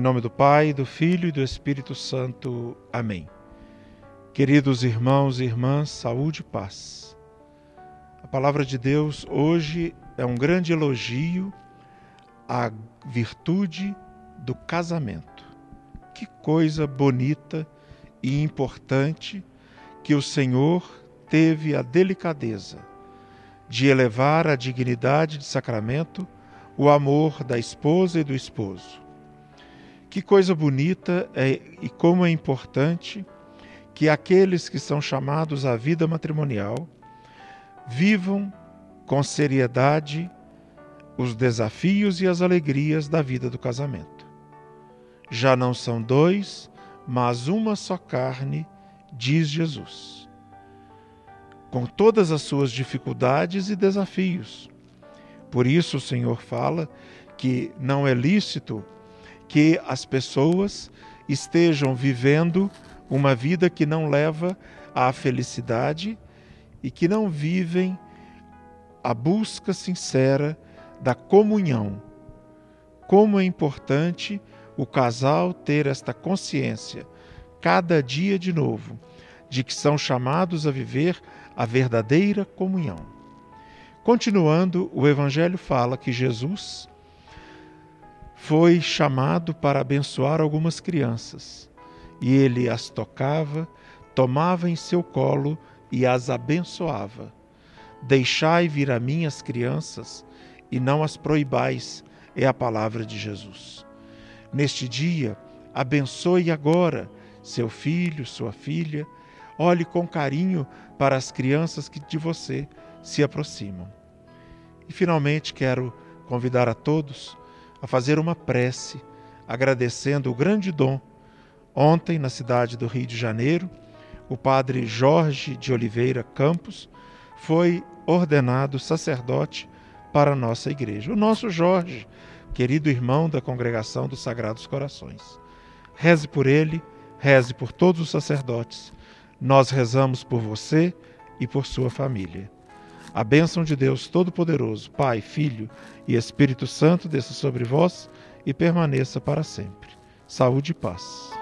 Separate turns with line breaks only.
Em nome do Pai, do Filho e do Espírito Santo. Amém. Queridos irmãos e irmãs, saúde e paz. A palavra de Deus hoje é um grande elogio à virtude do casamento. Que coisa bonita e importante que o Senhor teve a delicadeza de elevar à dignidade de sacramento o amor da esposa e do esposo. Que coisa bonita é, e como é importante que aqueles que são chamados à vida matrimonial vivam com seriedade os desafios e as alegrias da vida do casamento. Já não são dois, mas uma só carne, diz Jesus. Com todas as suas dificuldades e desafios. Por isso o Senhor fala que não é lícito que as pessoas estejam vivendo uma vida que não leva à felicidade e que não vivem a busca sincera da comunhão. Como é importante o casal ter esta consciência, cada dia de novo, de que são chamados a viver a verdadeira comunhão. Continuando, o Evangelho fala que Jesus foi chamado para abençoar algumas crianças. E ele as tocava, tomava em seu colo e as abençoava. Deixai vir a mim as crianças e não as proibais, é a palavra de Jesus. Neste dia, abençoe agora seu filho, sua filha. Olhe com carinho para as crianças que de você se aproximam. E finalmente quero convidar a todos a fazer uma prece, agradecendo o grande dom. Ontem, na cidade do Rio de Janeiro, o padre Jorge de Oliveira Campos foi ordenado sacerdote para a nossa igreja. O nosso Jorge, querido irmão da congregação dos Sagrados Corações. Reze por ele, reze por todos os sacerdotes. Nós rezamos por você e por sua família. A bênção de Deus Todo-Poderoso, Pai, Filho e Espírito Santo desça sobre vós e permaneça para sempre. Saúde e paz.